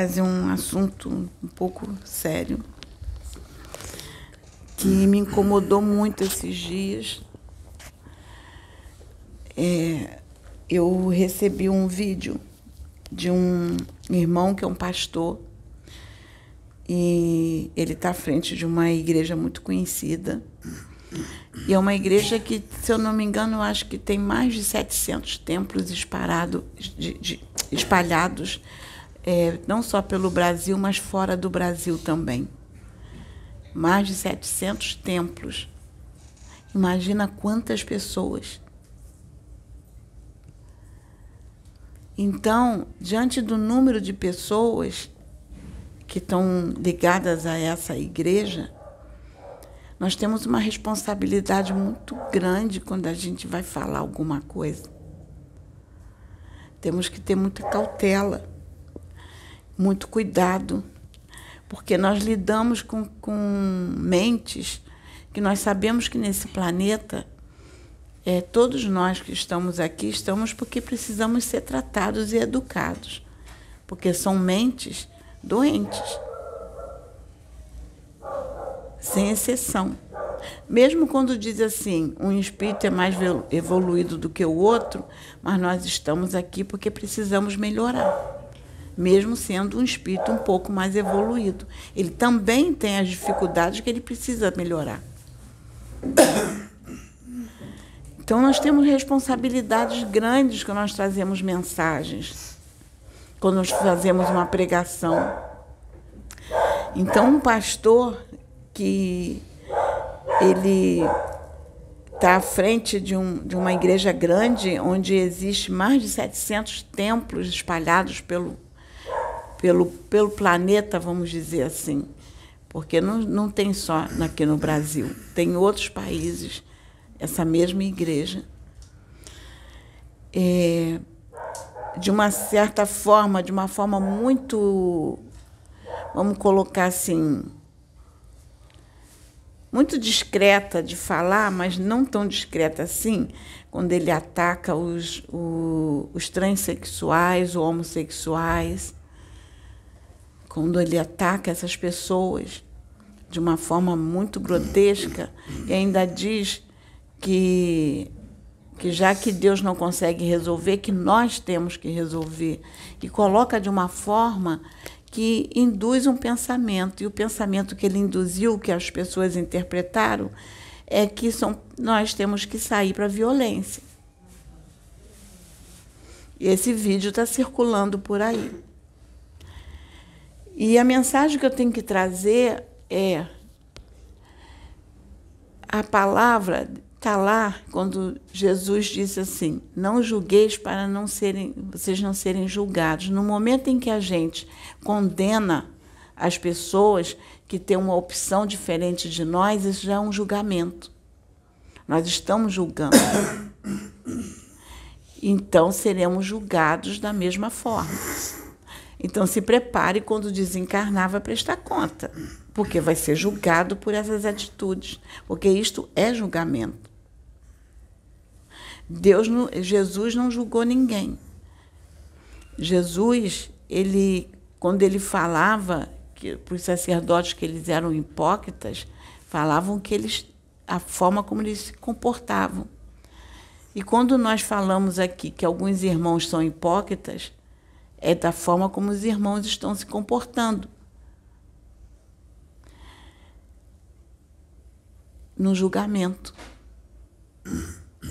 trazer um assunto um pouco sério que me incomodou muito esses dias. É, eu recebi um vídeo de um irmão que é um pastor e ele está à frente de uma igreja muito conhecida. E é uma igreja que, se eu não me engano, eu acho que tem mais de 700 templos espalhado, de, de, espalhados, é, não só pelo Brasil, mas fora do Brasil também. Mais de 700 templos. Imagina quantas pessoas. Então, diante do número de pessoas que estão ligadas a essa igreja, nós temos uma responsabilidade muito grande quando a gente vai falar alguma coisa. Temos que ter muita cautela, muito cuidado, porque nós lidamos com, com mentes que nós sabemos que nesse planeta, é, todos nós que estamos aqui estamos porque precisamos ser tratados e educados, porque são mentes doentes sem exceção. Mesmo quando diz assim, um espírito é mais evoluído do que o outro, mas nós estamos aqui porque precisamos melhorar. Mesmo sendo um espírito um pouco mais evoluído. Ele também tem as dificuldades que ele precisa melhorar. Então, nós temos responsabilidades grandes quando nós trazemos mensagens, quando nós fazemos uma pregação. Então, um pastor que ele está à frente de, um, de uma igreja grande, onde existe mais de 700 templos espalhados pelo, pelo, pelo planeta, vamos dizer assim. Porque não, não tem só aqui no Brasil, tem outros países essa mesma igreja. É, de uma certa forma, de uma forma muito, vamos colocar assim, muito discreta de falar, mas não tão discreta assim, quando ele ataca os, o, os transexuais, os homossexuais, quando ele ataca essas pessoas de uma forma muito grotesca e ainda diz que que já que Deus não consegue resolver, que nós temos que resolver. E coloca de uma forma que induz um pensamento. E o pensamento que ele induziu, que as pessoas interpretaram, é que são, nós temos que sair para a violência. E esse vídeo está circulando por aí. E a mensagem que eu tenho que trazer é a palavra está lá quando Jesus disse assim: Não julgueis para não serem, vocês não serem julgados. No momento em que a gente condena as pessoas que têm uma opção diferente de nós, isso já é um julgamento. Nós estamos julgando. Então seremos julgados da mesma forma. Então se prepare quando desencarnar vai prestar conta, porque vai ser julgado por essas atitudes, porque isto é julgamento. Deus não, Jesus não julgou ninguém. Jesus, ele, quando ele falava que para os sacerdotes que eles eram hipócritas, falavam que eles a forma como eles se comportavam. E quando nós falamos aqui que alguns irmãos são hipócritas, é da forma como os irmãos estão se comportando. No julgamento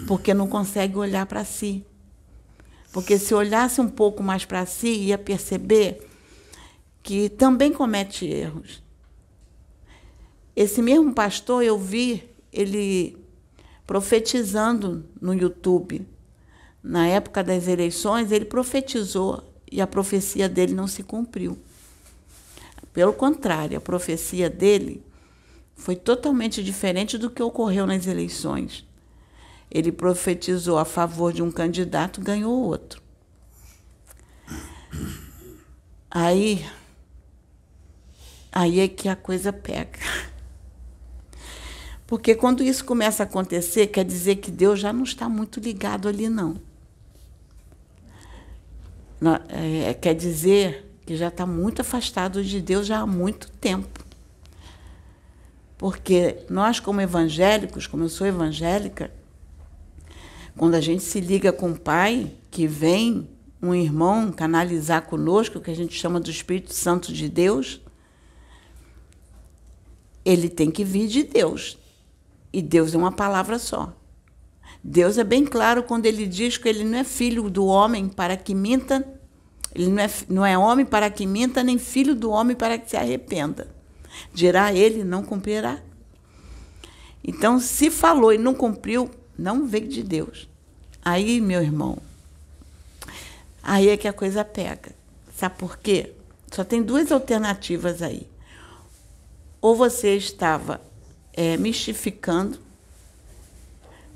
porque não consegue olhar para si. Porque se olhasse um pouco mais para si, ia perceber que também comete erros. Esse mesmo pastor eu vi ele profetizando no YouTube. Na época das eleições, ele profetizou e a profecia dele não se cumpriu. Pelo contrário, a profecia dele foi totalmente diferente do que ocorreu nas eleições. Ele profetizou a favor de um candidato, ganhou outro. Aí, aí é que a coisa pega. Porque quando isso começa a acontecer, quer dizer que Deus já não está muito ligado ali, não. É, quer dizer que já está muito afastado de Deus já há muito tempo. Porque nós, como evangélicos, como eu sou evangélica, quando a gente se liga com o Pai, que vem um irmão canalizar conosco, que a gente chama do Espírito Santo de Deus, ele tem que vir de Deus. E Deus é uma palavra só. Deus é bem claro quando ele diz que ele não é filho do homem para que minta, ele não é, não é homem para que minta, nem filho do homem para que se arrependa. Dirá ele, não cumprirá. Então, se falou e não cumpriu, não veio de Deus. Aí, meu irmão, aí é que a coisa pega. Sabe por quê? Só tem duas alternativas aí. Ou você estava é, mistificando,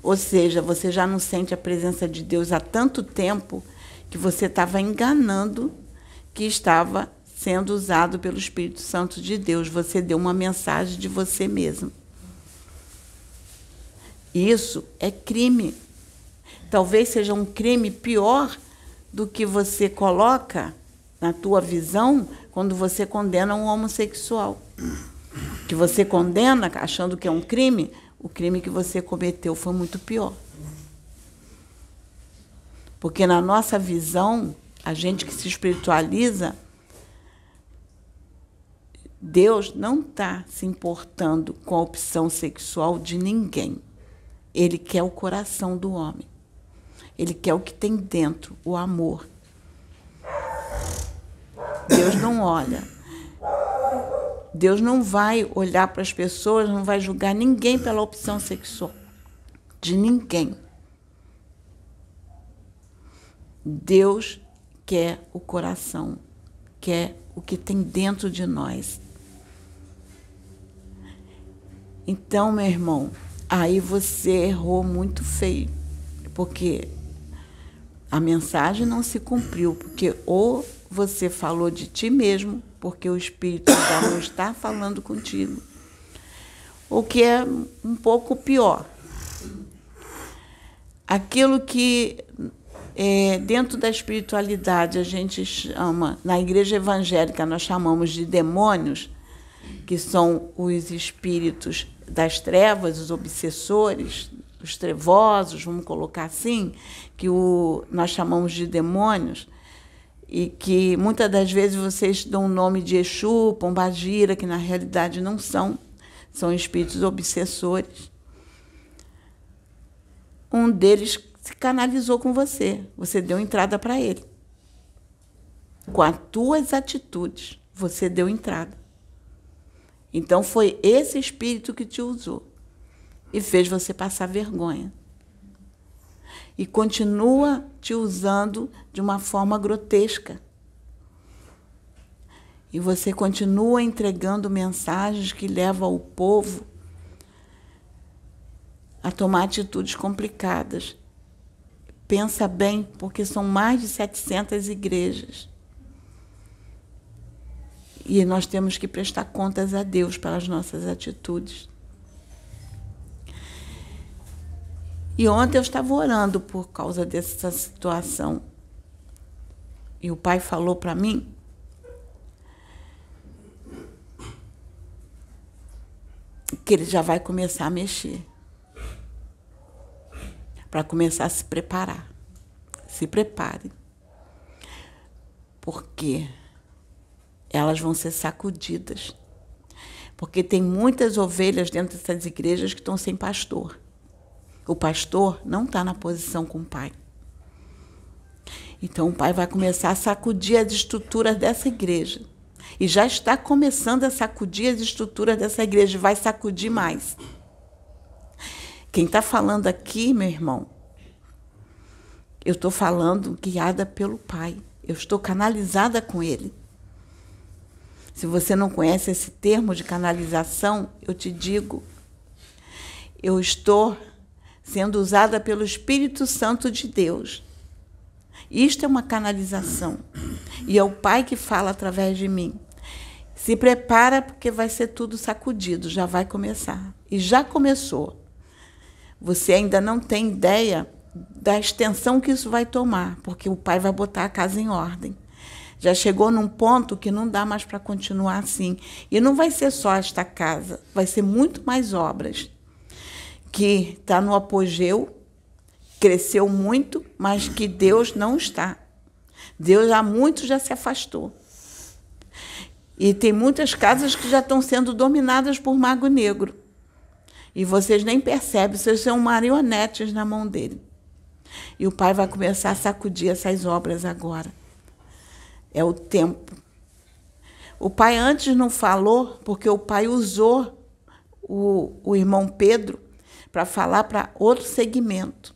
ou seja, você já não sente a presença de Deus há tanto tempo que você estava enganando que estava sendo usado pelo Espírito Santo de Deus. Você deu uma mensagem de você mesmo. Isso é crime. Talvez seja um crime pior do que você coloca na tua visão quando você condena um homossexual. Que você condena achando que é um crime, o crime que você cometeu foi muito pior. Porque na nossa visão, a gente que se espiritualiza, Deus não está se importando com a opção sexual de ninguém. Ele quer o coração do homem. Ele quer o que tem dentro, o amor. Deus não olha. Deus não vai olhar para as pessoas, não vai julgar ninguém pela opção sexual. De ninguém. Deus quer o coração, quer o que tem dentro de nós. Então, meu irmão, aí você errou muito feio, porque a mensagem não se cumpriu, porque ou você falou de ti mesmo, porque o Espírito já não está falando contigo, o que é um pouco pior. Aquilo que é, dentro da espiritualidade a gente chama, na igreja evangélica nós chamamos de demônios, que são os espíritos das trevas, os obsessores, os trevosos, vamos colocar assim, que o, nós chamamos de demônios, e que muitas das vezes vocês dão o nome de Exu, Pombagira, que na realidade não são, são espíritos obsessores. Um deles se canalizou com você, você deu entrada para ele. Com as tuas atitudes, você deu entrada. Então foi esse espírito que te usou e fez você passar vergonha. E continua te usando de uma forma grotesca. E você continua entregando mensagens que levam o povo a tomar atitudes complicadas. Pensa bem, porque são mais de 700 igrejas. E nós temos que prestar contas a Deus pelas nossas atitudes. E ontem eu estava orando por causa dessa situação. E o pai falou para mim que ele já vai começar a mexer. Para começar a se preparar. Se prepare. Porque elas vão ser sacudidas. Porque tem muitas ovelhas dentro dessas igrejas que estão sem pastor. O pastor não está na posição com o pai. Então o pai vai começar a sacudir as estruturas dessa igreja. E já está começando a sacudir as estruturas dessa igreja, vai sacudir mais. Quem está falando aqui, meu irmão, eu estou falando guiada pelo Pai. Eu estou canalizada com Ele. Se você não conhece esse termo de canalização, eu te digo, eu estou sendo usada pelo Espírito Santo de Deus. Isto é uma canalização. E é o Pai que fala através de mim. Se prepara porque vai ser tudo sacudido, já vai começar. E já começou. Você ainda não tem ideia da extensão que isso vai tomar, porque o pai vai botar a casa em ordem. Já chegou num ponto que não dá mais para continuar assim. E não vai ser só esta casa, vai ser muito mais obras. Que está no apogeu, cresceu muito, mas que Deus não está. Deus há muito já se afastou. E tem muitas casas que já estão sendo dominadas por mago negro. E vocês nem percebem, vocês são marionetes na mão dele. E o pai vai começar a sacudir essas obras agora. É o tempo. O pai antes não falou, porque o pai usou o, o irmão Pedro para falar para outro segmento.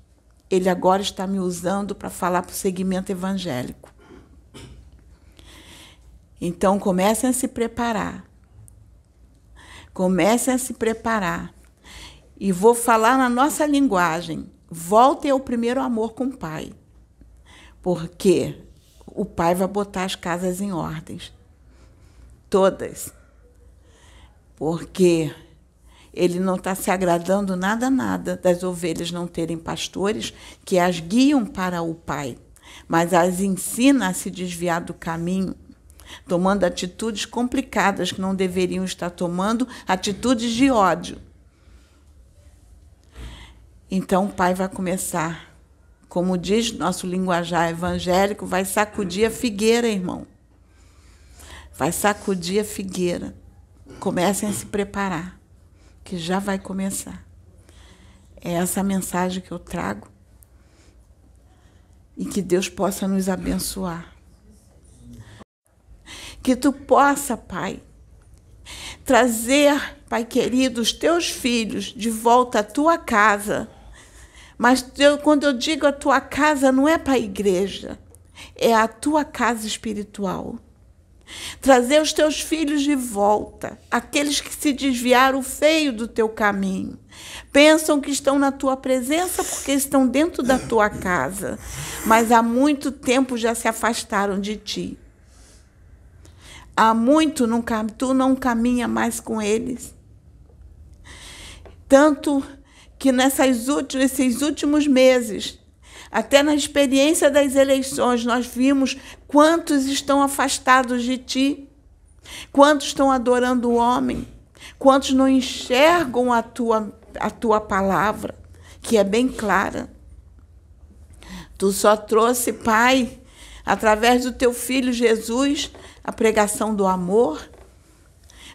Ele agora está me usando para falar para o segmento evangélico. Então comecem a se preparar. Comecem a se preparar. E vou falar na nossa linguagem. Voltem ao primeiro amor com o Pai. Porque o Pai vai botar as casas em ordens. Todas. Porque ele não está se agradando nada, nada das ovelhas não terem pastores que as guiam para o Pai, mas as ensina a se desviar do caminho tomando atitudes complicadas que não deveriam estar tomando, atitudes de ódio. Então o pai vai começar, como diz nosso linguajar evangélico, vai sacudir a figueira, irmão. Vai sacudir a figueira. Comecem a se preparar, que já vai começar. É essa mensagem que eu trago. E que Deus possa nos abençoar. Que tu possa, Pai, trazer, Pai querido, os teus filhos de volta à tua casa. Mas eu, quando eu digo a tua casa, não é para a igreja, é a tua casa espiritual. Trazer os teus filhos de volta, aqueles que se desviaram feio do teu caminho. Pensam que estão na tua presença porque estão dentro da tua casa, mas há muito tempo já se afastaram de ti. Há muito não, tu não caminha mais com eles. Tanto que nessas últimos, esses últimos meses, até na experiência das eleições, nós vimos quantos estão afastados de ti, quantos estão adorando o homem, quantos não enxergam a tua, a tua palavra, que é bem clara. Tu só trouxe, Pai, através do teu filho Jesus, a pregação do amor.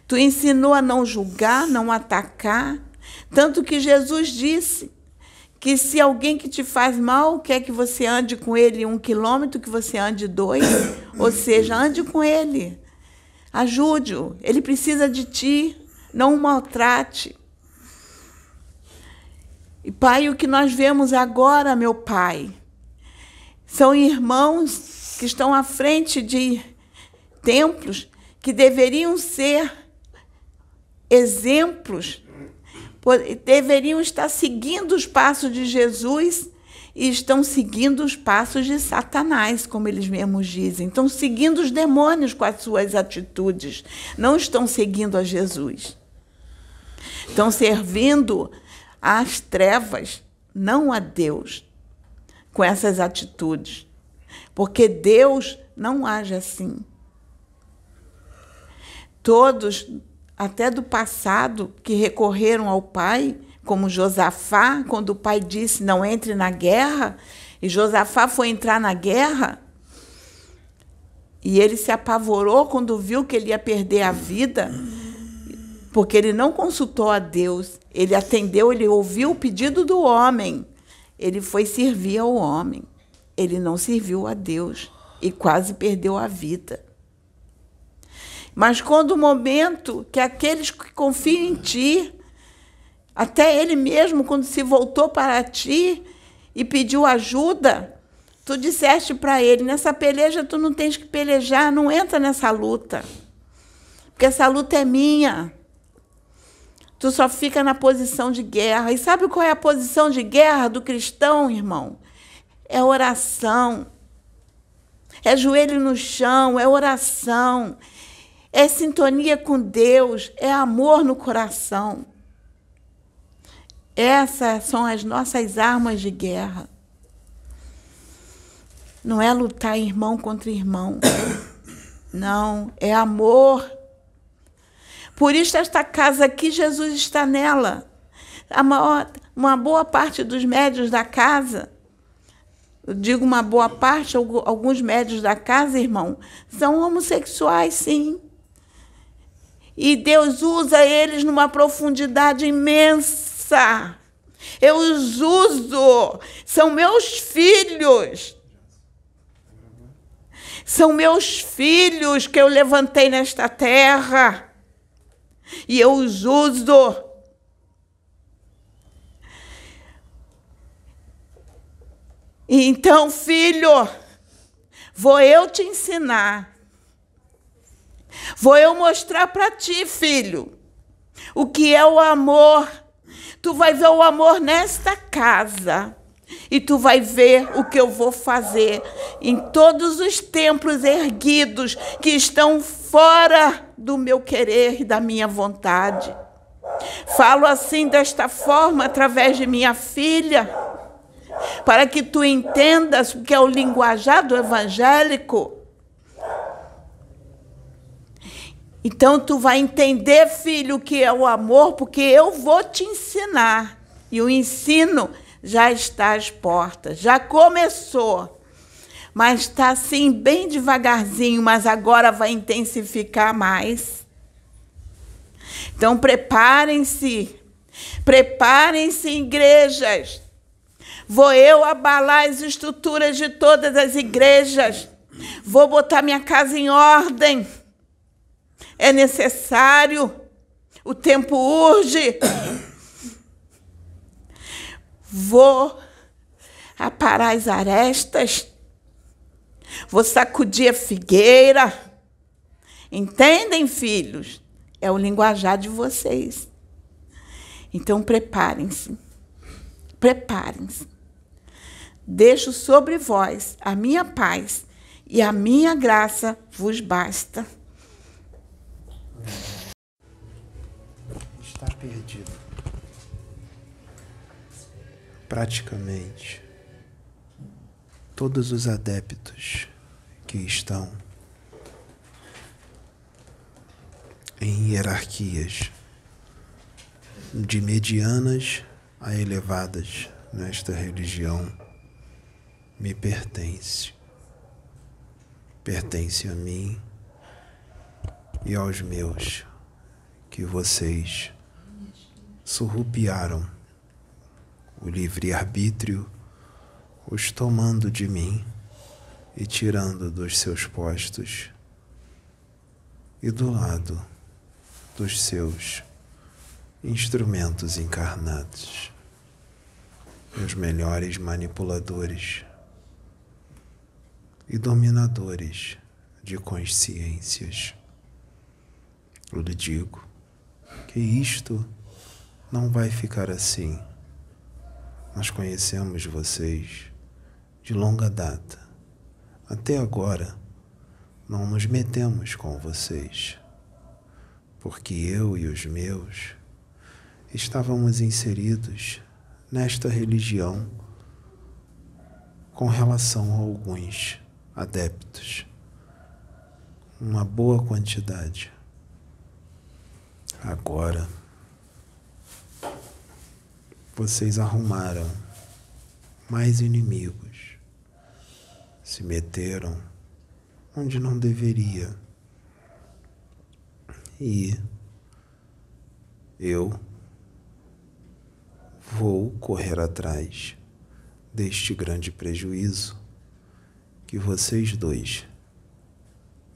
Tu ensinou a não julgar, não atacar. Tanto que Jesus disse que se alguém que te faz mal quer que você ande com ele um quilômetro, que você ande dois. Ou seja, ande com ele. Ajude-o. Ele precisa de ti. Não o maltrate. E, Pai, o que nós vemos agora, meu Pai, são irmãos que estão à frente de templos que deveriam ser exemplos, deveriam estar seguindo os passos de Jesus e estão seguindo os passos de Satanás, como eles mesmos dizem. Estão seguindo os demônios com as suas atitudes, não estão seguindo a Jesus. Estão servindo às trevas, não a Deus, com essas atitudes. Porque Deus não age assim todos, até do passado, que recorreram ao pai, como Josafá, quando o pai disse: Não entre na guerra, e Josafá foi entrar na guerra. E ele se apavorou quando viu que ele ia perder a vida, porque ele não consultou a Deus. Ele atendeu, ele ouviu o pedido do homem. Ele foi servir ao homem. Ele não serviu a Deus e quase perdeu a vida. Mas quando o momento que aqueles que confiam em ti, até ele mesmo, quando se voltou para ti e pediu ajuda, tu disseste para ele: nessa peleja tu não tens que pelejar, não entra nessa luta, porque essa luta é minha. Tu só fica na posição de guerra. E sabe qual é a posição de guerra do cristão, irmão? É oração. É joelho no chão, é oração é sintonia com Deus, é amor no coração. Essas são as nossas armas de guerra. Não é lutar irmão contra irmão. Não, é amor. Por isso, esta casa aqui, Jesus está nela. Maior, uma boa parte dos médios da casa, digo uma boa parte, alguns médios da casa, irmão, são homossexuais, sim. E Deus usa eles numa profundidade imensa. Eu os uso, são meus filhos. São meus filhos que eu levantei nesta terra. E eu os uso. Então, filho, vou eu te ensinar. Vou eu mostrar para ti, filho, o que é o amor. Tu vai ver o amor nesta casa. E tu vai ver o que eu vou fazer em todos os templos erguidos que estão fora do meu querer e da minha vontade. Falo assim desta forma através de minha filha, para que tu entendas o que é o linguajar do evangélico. Então tu vai entender, filho, o que é o amor, porque eu vou te ensinar. E o ensino já está às portas, já começou. Mas está assim, bem devagarzinho, mas agora vai intensificar mais. Então preparem-se, preparem-se, igrejas. Vou eu abalar as estruturas de todas as igrejas. Vou botar minha casa em ordem. É necessário. O tempo urge vou aparar as arestas, vou sacudir a figueira. Entendem, filhos? É o linguajar de vocês. Então preparem-se. Preparem-se. Deixo sobre vós a minha paz e a minha graça vos basta. Está perdido praticamente todos os adeptos que estão em hierarquias de medianas a elevadas nesta religião me pertence. Pertence a mim e aos meus que vocês surrupiaram o livre-arbítrio, os tomando de mim e tirando dos seus postos, e do lado dos seus instrumentos encarnados, meus melhores manipuladores e dominadores de consciências. Eu lhe digo que isto não vai ficar assim nós conhecemos vocês de longa data. Até agora, não nos metemos com vocês, porque eu e os meus estávamos inseridos nesta religião com relação a alguns adeptos, uma boa quantidade. Agora, vocês arrumaram mais inimigos, se meteram onde não deveria. E eu vou correr atrás deste grande prejuízo que vocês dois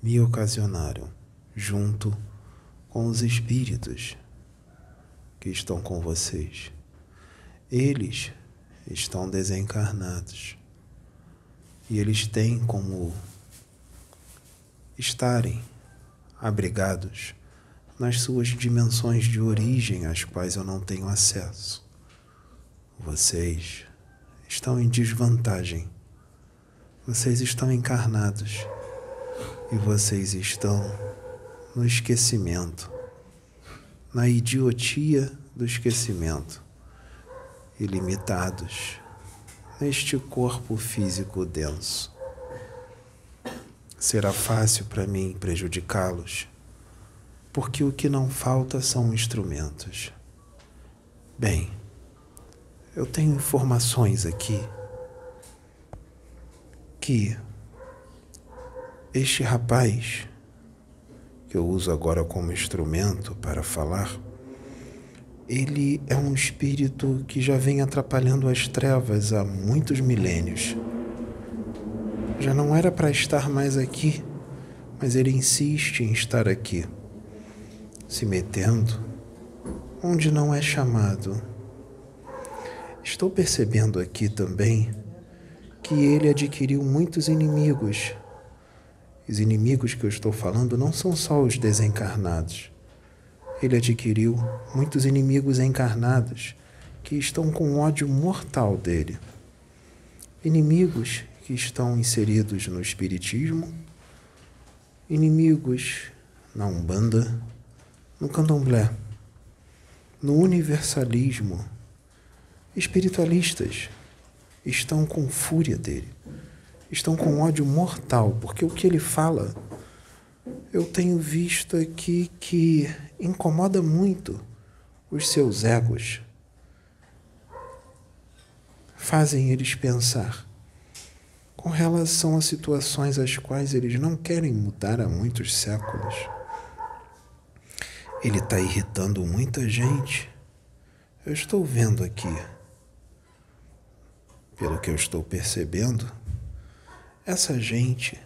me ocasionaram junto com os espíritos que estão com vocês. Eles estão desencarnados e eles têm como estarem abrigados nas suas dimensões de origem às quais eu não tenho acesso. Vocês estão em desvantagem. Vocês estão encarnados e vocês estão no esquecimento, na idiotia do esquecimento ilimitados neste corpo físico denso. será fácil para mim prejudicá-los, porque o que não falta são instrumentos. Bem, eu tenho informações aqui que este rapaz, que eu uso agora como instrumento para falar, ele é um espírito que já vem atrapalhando as trevas há muitos milênios. Já não era para estar mais aqui, mas ele insiste em estar aqui, se metendo onde não é chamado. Estou percebendo aqui também que ele adquiriu muitos inimigos. Os inimigos que eu estou falando não são só os desencarnados. Ele adquiriu muitos inimigos encarnados que estão com ódio mortal dele. Inimigos que estão inseridos no Espiritismo, inimigos na Umbanda, no Candomblé, no Universalismo. Espiritualistas estão com fúria dele, estão com ódio mortal, porque o que ele fala eu tenho visto aqui que incomoda muito os seus egos. Fazem eles pensar com relação a situações às quais eles não querem mudar há muitos séculos. Ele está irritando muita gente. Eu estou vendo aqui. Pelo que eu estou percebendo, essa gente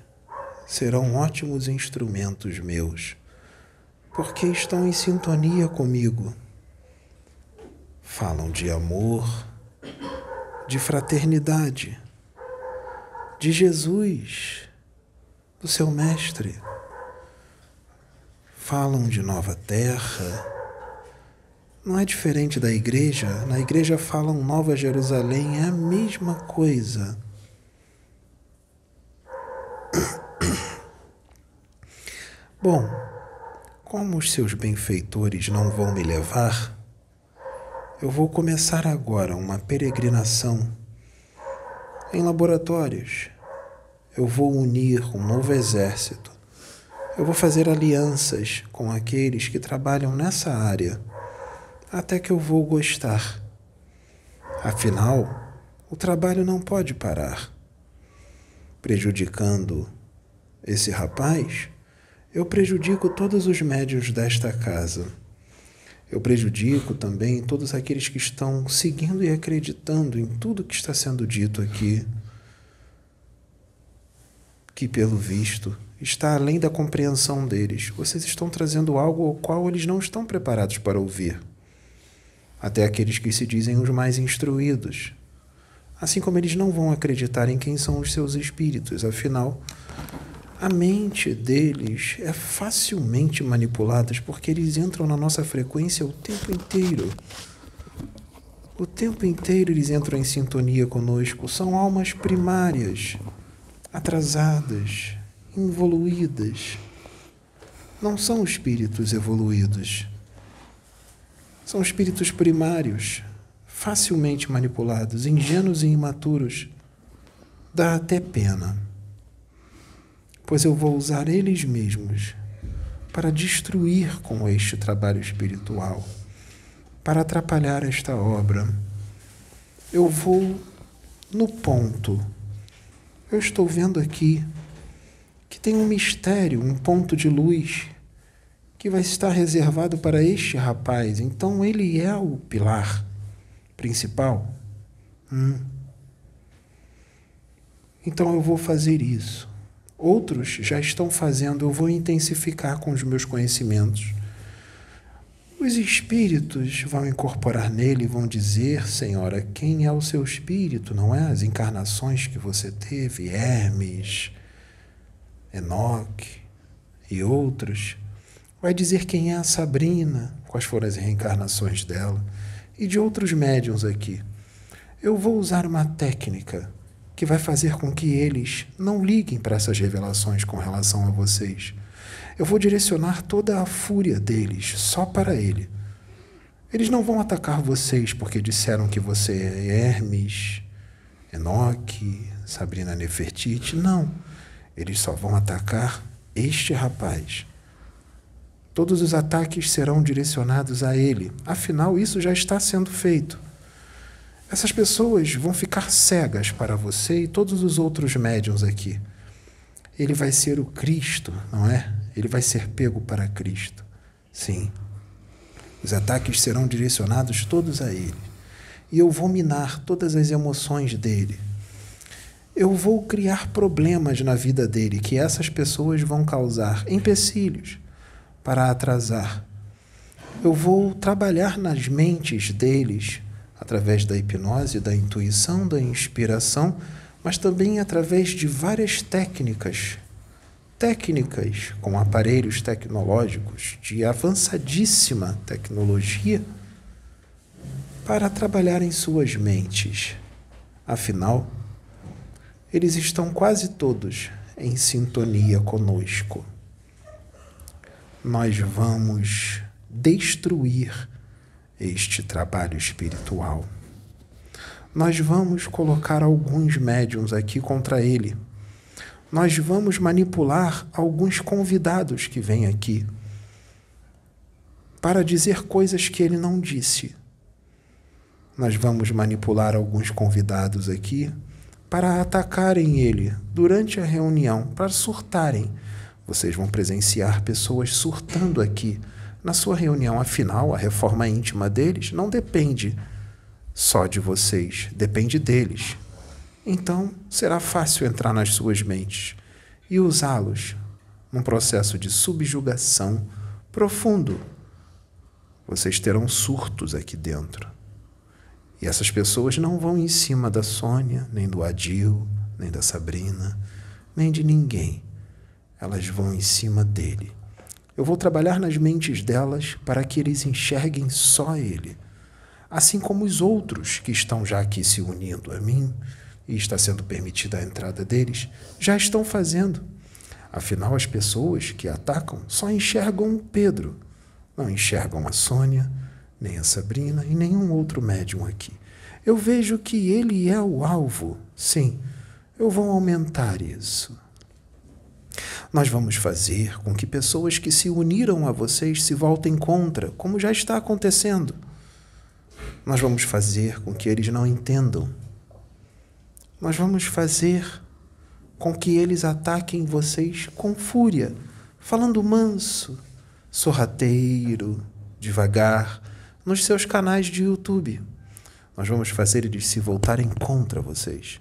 serão ótimos instrumentos meus, porque estão em sintonia comigo. Falam de amor, de fraternidade de Jesus, do seu Mestre. Falam de nova terra. Não é diferente da igreja. Na igreja falam Nova Jerusalém, é a mesma coisa. Bom, como os seus benfeitores não vão me levar, eu vou começar agora uma peregrinação em laboratórios, eu vou unir um novo exército. Eu vou fazer alianças com aqueles que trabalham nessa área, até que eu vou gostar. Afinal, o trabalho não pode parar. Prejudicando esse rapaz, eu prejudico todos os médios desta casa. Eu prejudico também todos aqueles que estão seguindo e acreditando em tudo que está sendo dito aqui que, pelo visto, está além da compreensão deles. Vocês estão trazendo algo ao qual eles não estão preparados para ouvir. Até aqueles que se dizem os mais instruídos. Assim como eles não vão acreditar em quem são os seus espíritos, afinal, a mente deles é facilmente manipulada porque eles entram na nossa frequência o tempo inteiro. O tempo inteiro eles entram em sintonia conosco, são almas primárias atrasadas, involuídas. Não são espíritos evoluídos. São espíritos primários, facilmente manipulados, ingênuos e imaturos. Dá até pena, pois eu vou usar eles mesmos para destruir com este trabalho espiritual, para atrapalhar esta obra. Eu vou no ponto eu estou vendo aqui que tem um mistério, um ponto de luz que vai estar reservado para este rapaz. Então ele é o pilar principal. Hum. Então eu vou fazer isso. Outros já estão fazendo, eu vou intensificar com os meus conhecimentos. Os espíritos vão incorporar nele e vão dizer, Senhora, quem é o seu espírito, não é? As encarnações que você teve, Hermes, Enoque e outros. Vai dizer quem é a Sabrina, quais foram as reencarnações dela, e de outros médiums aqui. Eu vou usar uma técnica que vai fazer com que eles não liguem para essas revelações com relação a vocês eu vou direcionar toda a fúria deles só para ele. Eles não vão atacar vocês porque disseram que você é Hermes, Enoque, Sabrina Nefertiti. Não. Eles só vão atacar este rapaz. Todos os ataques serão direcionados a ele. Afinal, isso já está sendo feito. Essas pessoas vão ficar cegas para você e todos os outros médiums aqui. Ele vai ser o Cristo, não é? Ele vai ser pego para Cristo. Sim. Os ataques serão direcionados todos a ele. E eu vou minar todas as emoções dele. Eu vou criar problemas na vida dele que essas pessoas vão causar empecilhos para atrasar. Eu vou trabalhar nas mentes deles através da hipnose, da intuição, da inspiração, mas também através de várias técnicas. Técnicas com aparelhos tecnológicos de avançadíssima tecnologia para trabalhar em suas mentes. Afinal, eles estão quase todos em sintonia conosco nós vamos destruir este trabalho espiritual. Nós vamos colocar alguns médiums aqui contra ele. Nós vamos manipular alguns convidados que vêm aqui para dizer coisas que ele não disse. Nós vamos manipular alguns convidados aqui para atacarem ele durante a reunião, para surtarem vocês vão presenciar pessoas surtando aqui na sua reunião. Afinal, a reforma íntima deles não depende só de vocês, depende deles. Então, será fácil entrar nas suas mentes e usá-los num processo de subjugação profundo. Vocês terão surtos aqui dentro. E essas pessoas não vão em cima da Sônia, nem do Adil, nem da Sabrina, nem de ninguém elas vão em cima dele. Eu vou trabalhar nas mentes delas para que eles enxerguem só ele, assim como os outros que estão já aqui se unindo a mim e está sendo permitida a entrada deles, já estão fazendo. Afinal, as pessoas que atacam só enxergam o Pedro, não enxergam a Sônia, nem a Sabrina e nenhum outro médium aqui. Eu vejo que ele é o alvo. Sim, eu vou aumentar isso. Nós vamos fazer com que pessoas que se uniram a vocês se voltem contra, como já está acontecendo. Nós vamos fazer com que eles não entendam. Nós vamos fazer com que eles ataquem vocês com fúria, falando manso, sorrateiro, devagar, nos seus canais de YouTube. Nós vamos fazer eles se voltarem contra vocês.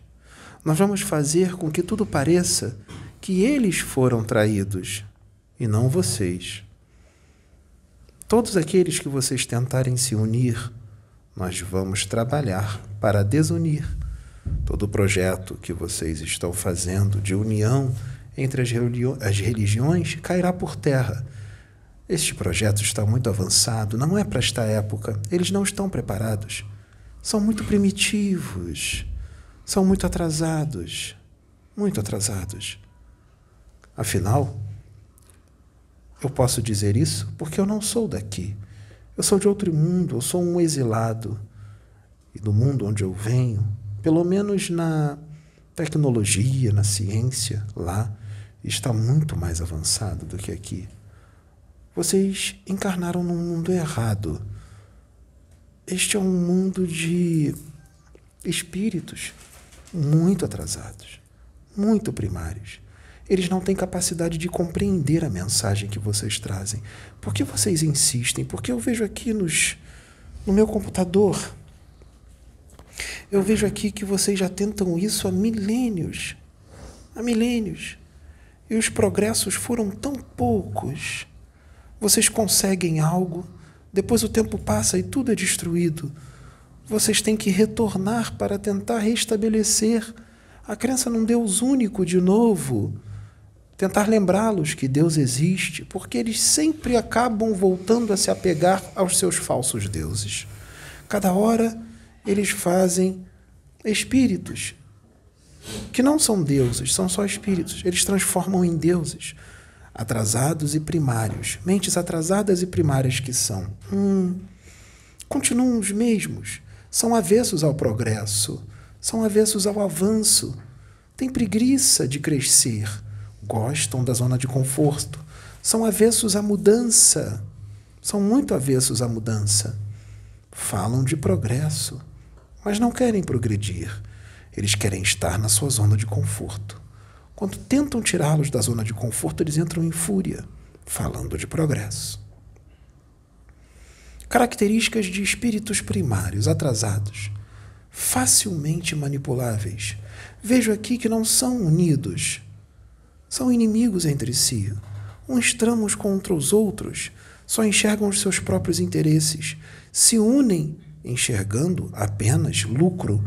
Nós vamos fazer com que tudo pareça que eles foram traídos e não vocês. Todos aqueles que vocês tentarem se unir, nós vamos trabalhar para desunir. Todo o projeto que vocês estão fazendo de união entre as, as religiões cairá por terra. Este projeto está muito avançado, não é para esta época. Eles não estão preparados. São muito primitivos. São muito atrasados. Muito atrasados. Afinal, eu posso dizer isso porque eu não sou daqui. Eu sou de outro mundo, eu sou um exilado. E do mundo onde eu venho, pelo menos na tecnologia, na ciência, lá está muito mais avançado do que aqui. Vocês encarnaram num mundo errado. Este é um mundo de espíritos muito atrasados, muito primários eles não têm capacidade de compreender a mensagem que vocês trazem. Por que vocês insistem? Porque eu vejo aqui nos, no meu computador, eu vejo aqui que vocês já tentam isso há milênios. Há milênios. E os progressos foram tão poucos. Vocês conseguem algo, depois o tempo passa e tudo é destruído. Vocês têm que retornar para tentar restabelecer a crença num Deus único de novo tentar lembrá-los que Deus existe, porque eles sempre acabam voltando a se apegar aos seus falsos deuses. Cada hora eles fazem espíritos que não são deuses, são só espíritos. Eles transformam em deuses atrasados e primários, mentes atrasadas e primárias que são. Hum, continuam os mesmos, são avessos ao progresso, são avessos ao avanço, têm preguiça de crescer gostam da zona de conforto, são avessos à mudança, são muito avessos à mudança. Falam de progresso, mas não querem progredir. Eles querem estar na sua zona de conforto. Quando tentam tirá-los da zona de conforto, eles entram em fúria, falando de progresso. Características de espíritos primários atrasados, facilmente manipuláveis. Vejo aqui que não são unidos, são inimigos entre si. Uns tramos contra os outros, só enxergam os seus próprios interesses, se unem enxergando apenas lucro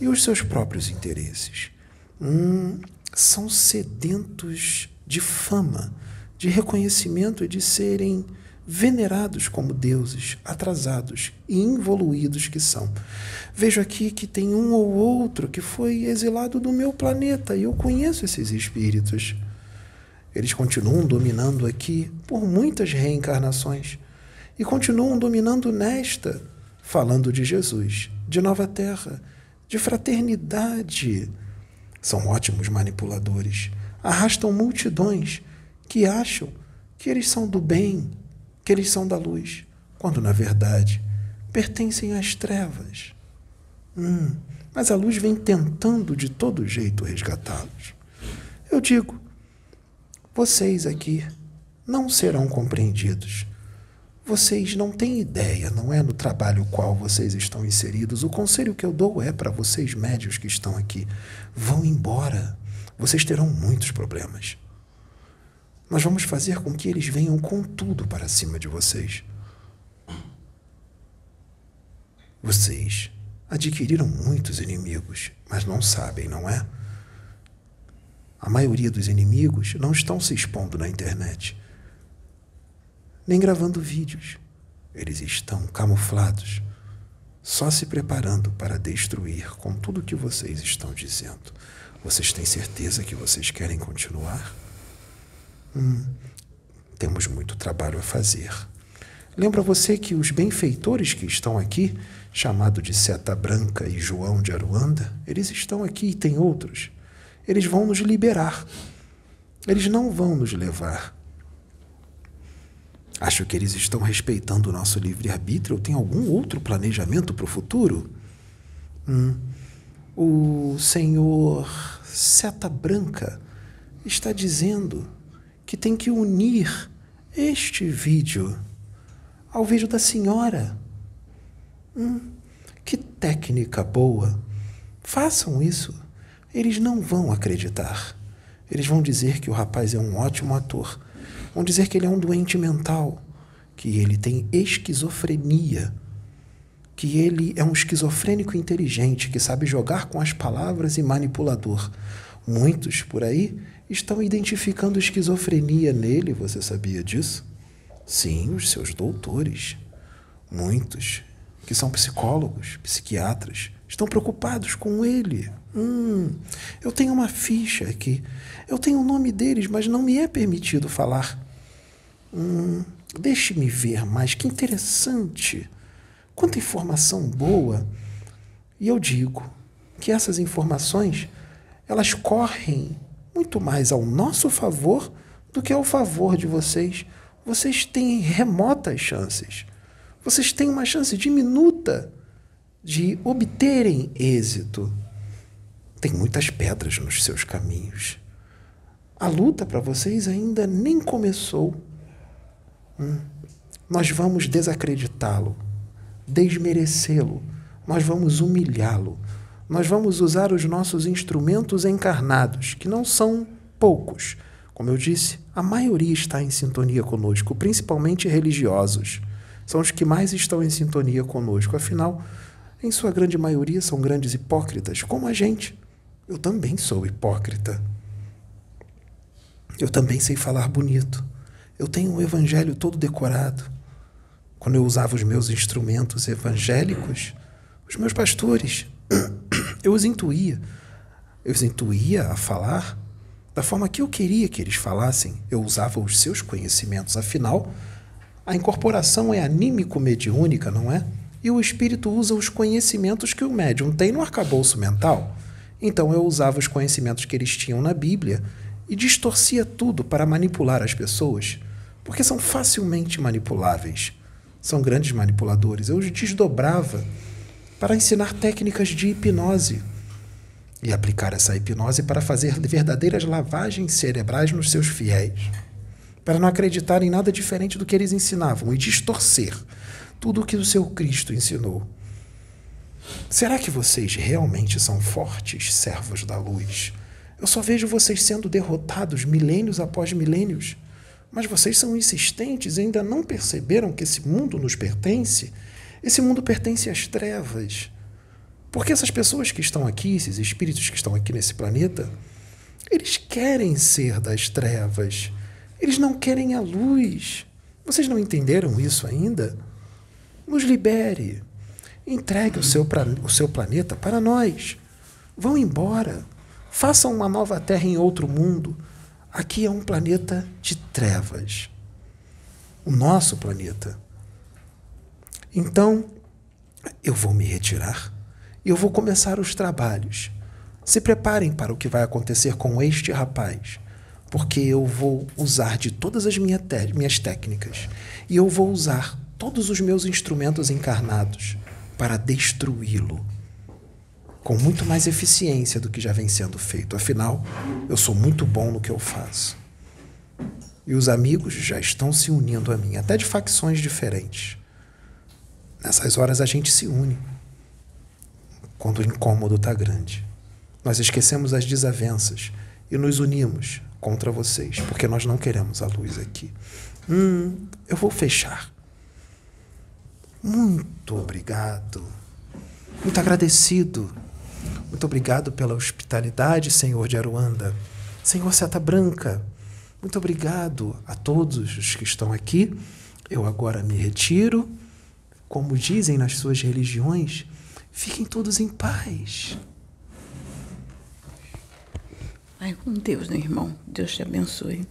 e os seus próprios interesses. Hum, são sedentos de fama, de reconhecimento e de serem venerados como deuses, atrasados e involuídos que são. Vejo aqui que tem um ou outro que foi exilado do meu planeta e eu conheço esses espíritos. Eles continuam dominando aqui por muitas reencarnações e continuam dominando nesta, falando de Jesus, de nova terra, de fraternidade. São ótimos manipuladores, arrastam multidões que acham que eles são do bem, que eles são da luz, quando na verdade pertencem às trevas. Hum, mas a luz vem tentando de todo jeito resgatá-los. Eu digo, vocês aqui não serão compreendidos. Vocês não têm ideia, não é no trabalho qual vocês estão inseridos. O conselho que eu dou é para vocês médios que estão aqui: vão embora. Vocês terão muitos problemas. Nós vamos fazer com que eles venham com tudo para cima de vocês. Vocês adquiriram muitos inimigos, mas não sabem, não é? A maioria dos inimigos não estão se expondo na internet, nem gravando vídeos. Eles estão camuflados, só se preparando para destruir com tudo o que vocês estão dizendo. Vocês têm certeza que vocês querem continuar? Hum, temos muito trabalho a fazer. Lembra você que os benfeitores que estão aqui, chamado de Seta Branca e João de Aruanda, eles estão aqui e tem outros eles vão nos liberar. Eles não vão nos levar. Acho que eles estão respeitando o nosso livre-arbítrio ou tem algum outro planejamento para o futuro? Hum. O senhor Seta Branca está dizendo que tem que unir este vídeo ao vídeo da senhora. Hum, que técnica boa! Façam isso eles não vão acreditar. Eles vão dizer que o rapaz é um ótimo ator. Vão dizer que ele é um doente mental, que ele tem esquizofrenia, que ele é um esquizofrênico inteligente que sabe jogar com as palavras e manipulador. Muitos por aí estão identificando esquizofrenia nele, você sabia disso? Sim, os seus doutores. Muitos que são psicólogos, psiquiatras, estão preocupados com ele. Hum, eu tenho uma ficha aqui. Eu tenho o nome deles, mas não me é permitido falar. Hum, Deixe-me ver mais. Que interessante. Quanta informação boa. E eu digo que essas informações elas correm muito mais ao nosso favor do que ao favor de vocês. Vocês têm remotas chances. Vocês têm uma chance diminuta de obterem êxito. Tem muitas pedras nos seus caminhos. A luta para vocês ainda nem começou. Hum. Nós vamos desacreditá-lo, desmerecê-lo, nós vamos humilhá-lo, nós vamos usar os nossos instrumentos encarnados, que não são poucos. Como eu disse, a maioria está em sintonia conosco, principalmente religiosos. São os que mais estão em sintonia conosco. Afinal, em sua grande maioria, são grandes hipócritas, como a gente. Eu também sou hipócrita. Eu também sei falar bonito. Eu tenho um evangelho todo decorado. Quando eu usava os meus instrumentos evangélicos, os meus pastores, eu os intuía. Eu os intuía a falar da forma que eu queria que eles falassem. Eu usava os seus conhecimentos. Afinal, a incorporação é anímico-mediúnica, não é? E o espírito usa os conhecimentos que o médium tem no arcabouço mental. Então eu usava os conhecimentos que eles tinham na Bíblia e distorcia tudo para manipular as pessoas, porque são facilmente manipuláveis. São grandes manipuladores. Eu os desdobrava para ensinar técnicas de hipnose e aplicar essa hipnose para fazer verdadeiras lavagens cerebrais nos seus fiéis, para não acreditar em nada diferente do que eles ensinavam e distorcer tudo o que o seu Cristo ensinou. Será que vocês realmente são fortes, servos da luz? Eu só vejo vocês sendo derrotados milênios após milênios. Mas vocês são insistentes e ainda não perceberam que esse mundo nos pertence? Esse mundo pertence às trevas. Porque essas pessoas que estão aqui, esses espíritos que estão aqui nesse planeta, eles querem ser das trevas. Eles não querem a luz. Vocês não entenderam isso ainda? Nos libere. Entregue o seu, o seu planeta para nós. Vão embora. Façam uma nova terra em outro mundo. Aqui é um planeta de trevas. O nosso planeta. Então, eu vou me retirar e eu vou começar os trabalhos. Se preparem para o que vai acontecer com este rapaz, porque eu vou usar de todas as minha minhas técnicas e eu vou usar todos os meus instrumentos encarnados para destruí-lo com muito mais eficiência do que já vem sendo feito. Afinal, eu sou muito bom no que eu faço. E os amigos já estão se unindo a mim, até de facções diferentes. Nessas horas a gente se une, quando o incômodo está grande. Nós esquecemos as desavenças e nos unimos contra vocês, porque nós não queremos a luz aqui. Hum, eu vou fechar. Muito obrigado. Muito agradecido. Muito obrigado pela hospitalidade, Senhor de Aruanda. Senhor Seta Branca, muito obrigado a todos os que estão aqui. Eu agora me retiro. Como dizem nas suas religiões, fiquem todos em paz. Vai com Deus, meu irmão. Deus te abençoe.